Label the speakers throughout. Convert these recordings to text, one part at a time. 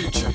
Speaker 1: future.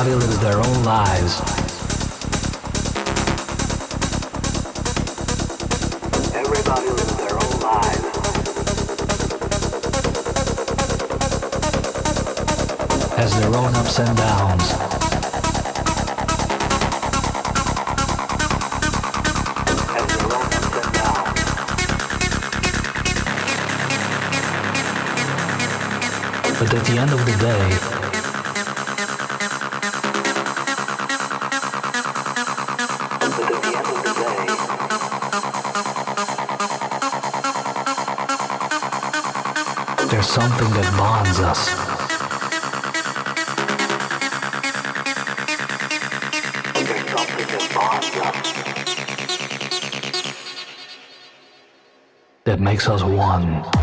Speaker 1: Everybody lives their own lives. Everybody lives their own lives. Has their own ups and downs. Has their own ups and downs. But at the end of the day, something that bonds us. That makes us one.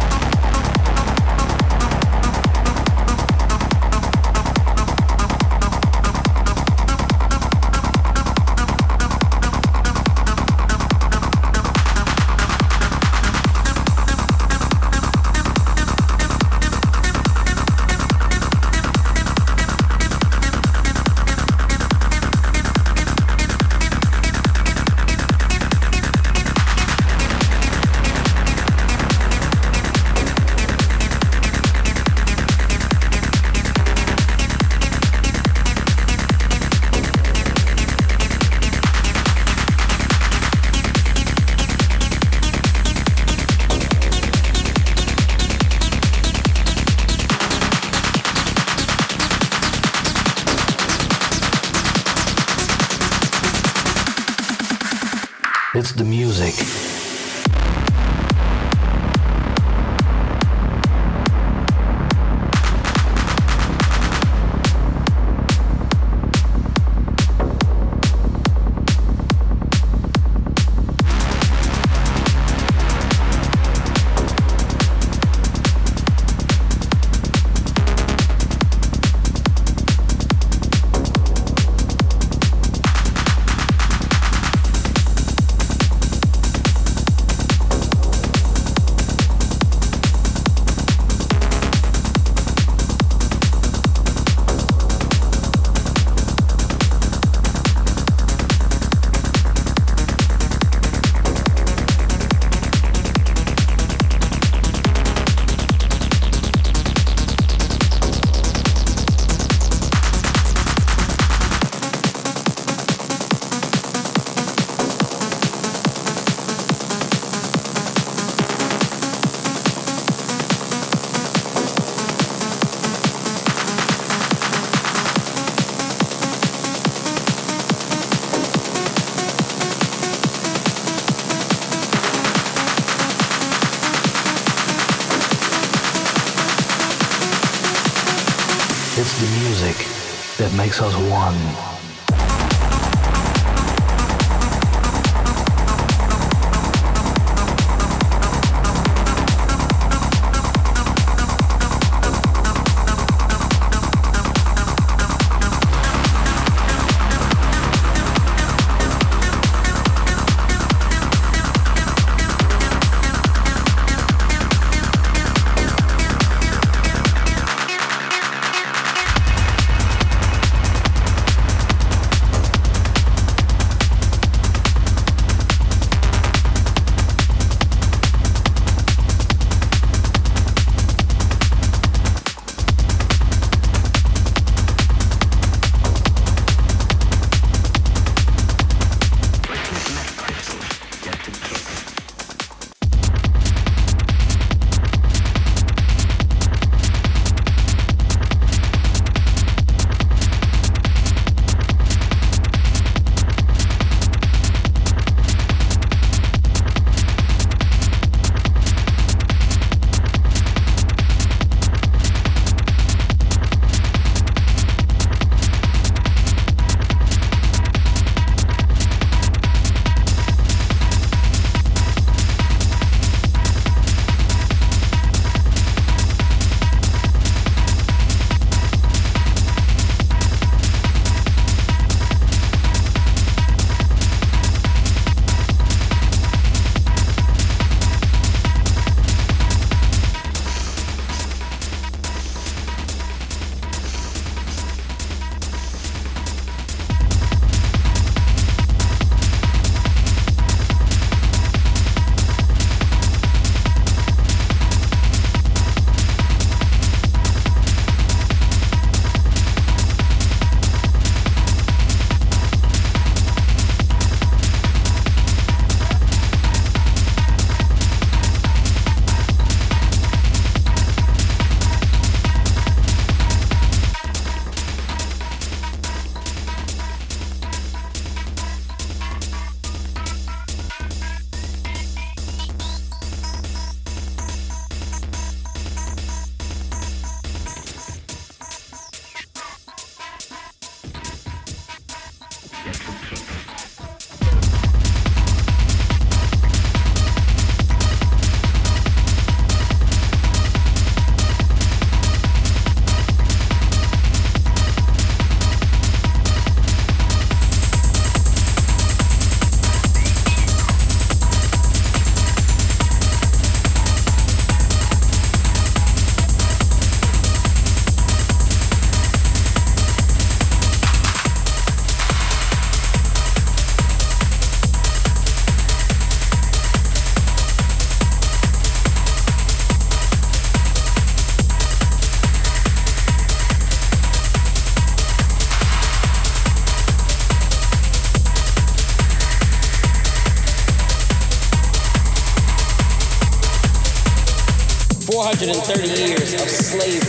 Speaker 2: 130 years of slavery.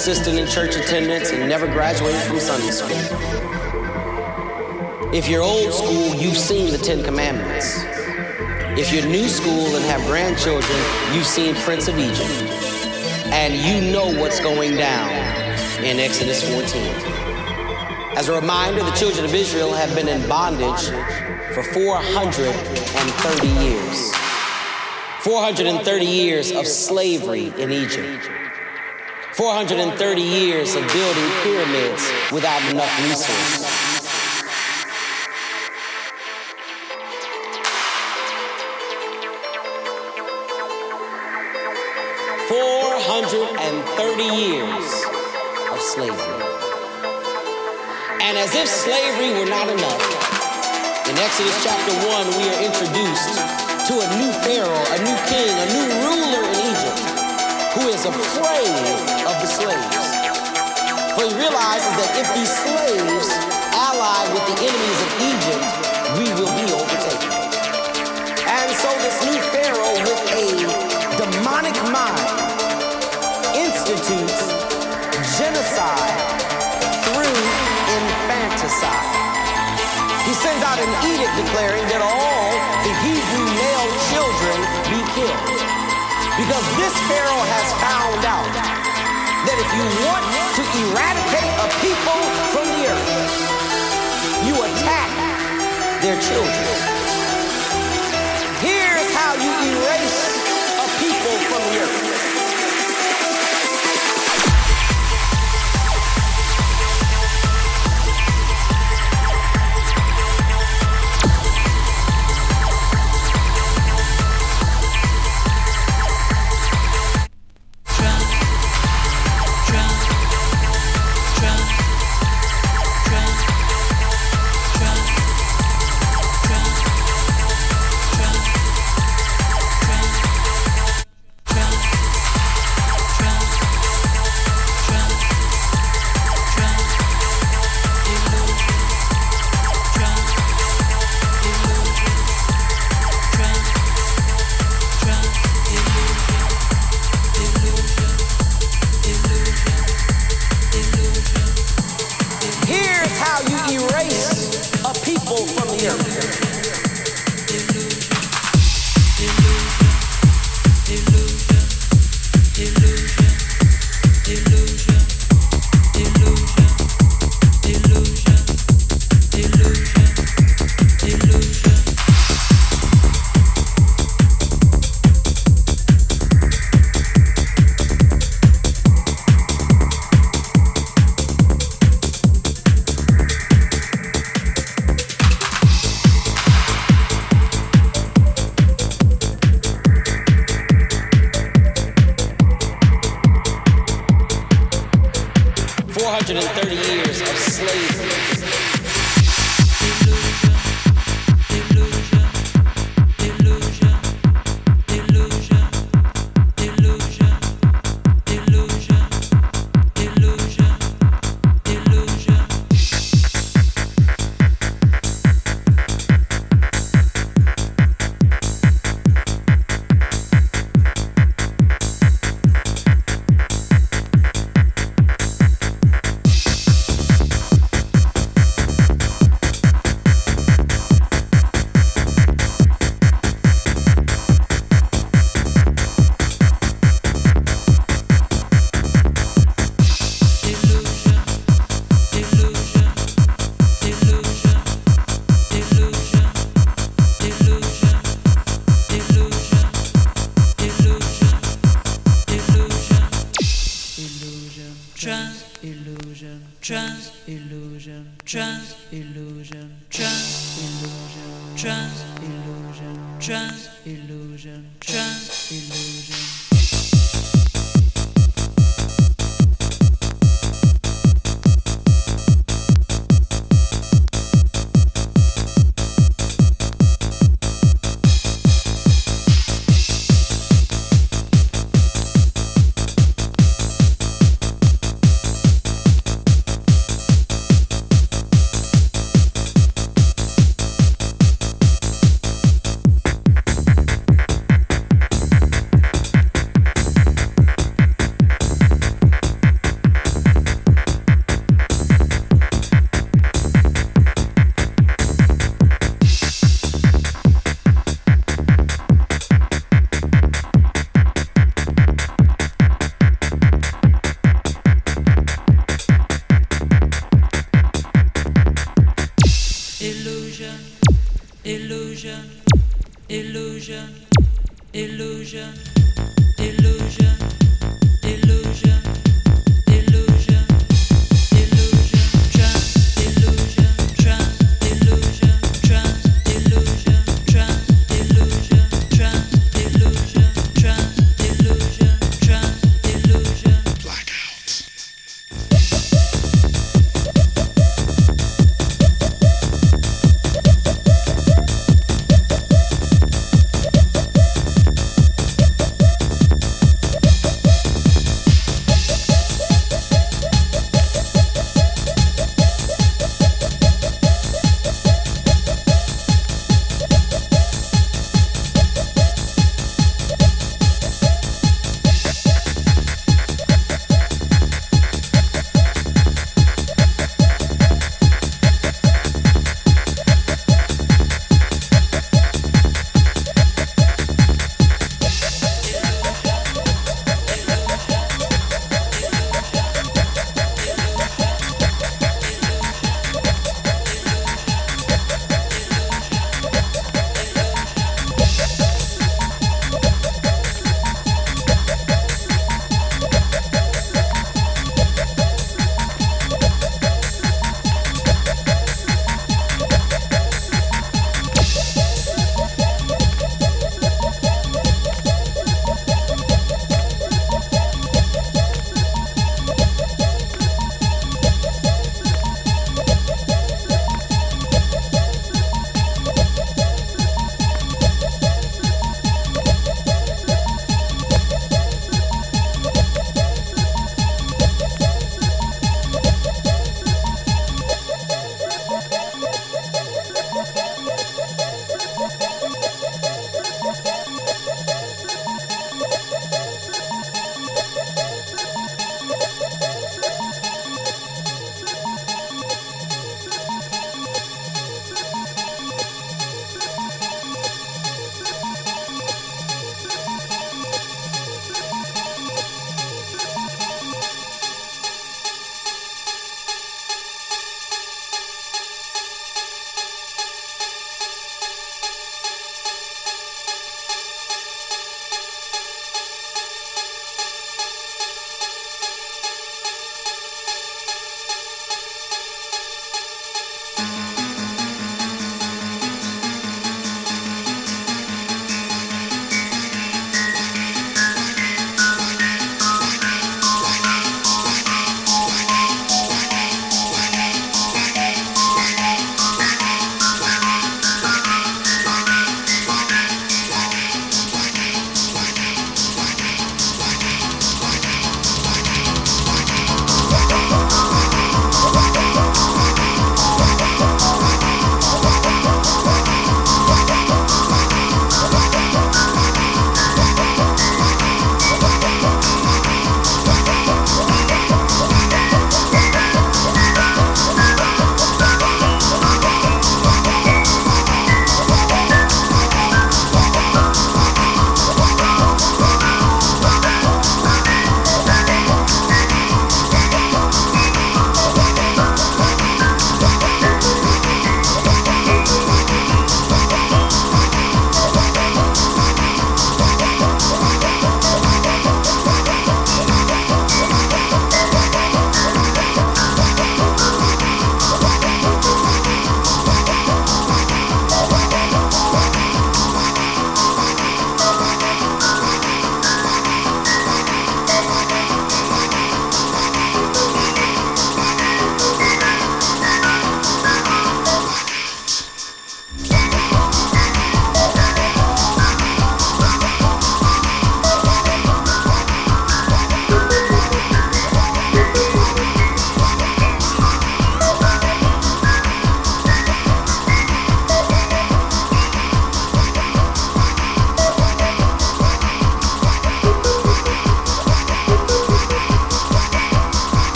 Speaker 2: Consistent in church attendance and never graduated from Sunday school. If you're old school, you've seen the Ten Commandments. If you're new school and have grandchildren, you've seen Prince of Egypt. And you know what's going down in Exodus 14. As a reminder, the children of Israel have been in bondage for 430 years. 430 years of slavery in Egypt. 430 years of building pyramids without enough resources. Four hundred and thirty years of slavery. And as if slavery were not enough, in Exodus chapter 1, we are introduced to a new Pharaoh, a new king, a new ruler in Egypt who is afraid of the slaves. For he realizes that if these slaves ally with the enemies of Egypt, we will be overtaken. And so this new Pharaoh with a demonic mind institutes genocide through infanticide. He sends out an edict declaring that all the Hebrew male children be killed. Because this Pharaoh has found out that if you want to eradicate a people from the earth, you attack their children. Here's how you erase a people from the earth.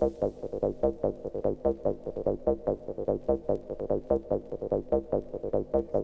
Speaker 2: Thank you.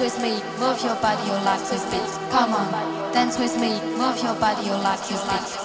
Speaker 3: with me, move your body, your like to speak. Come on, dance with me, move your body, your like to speak.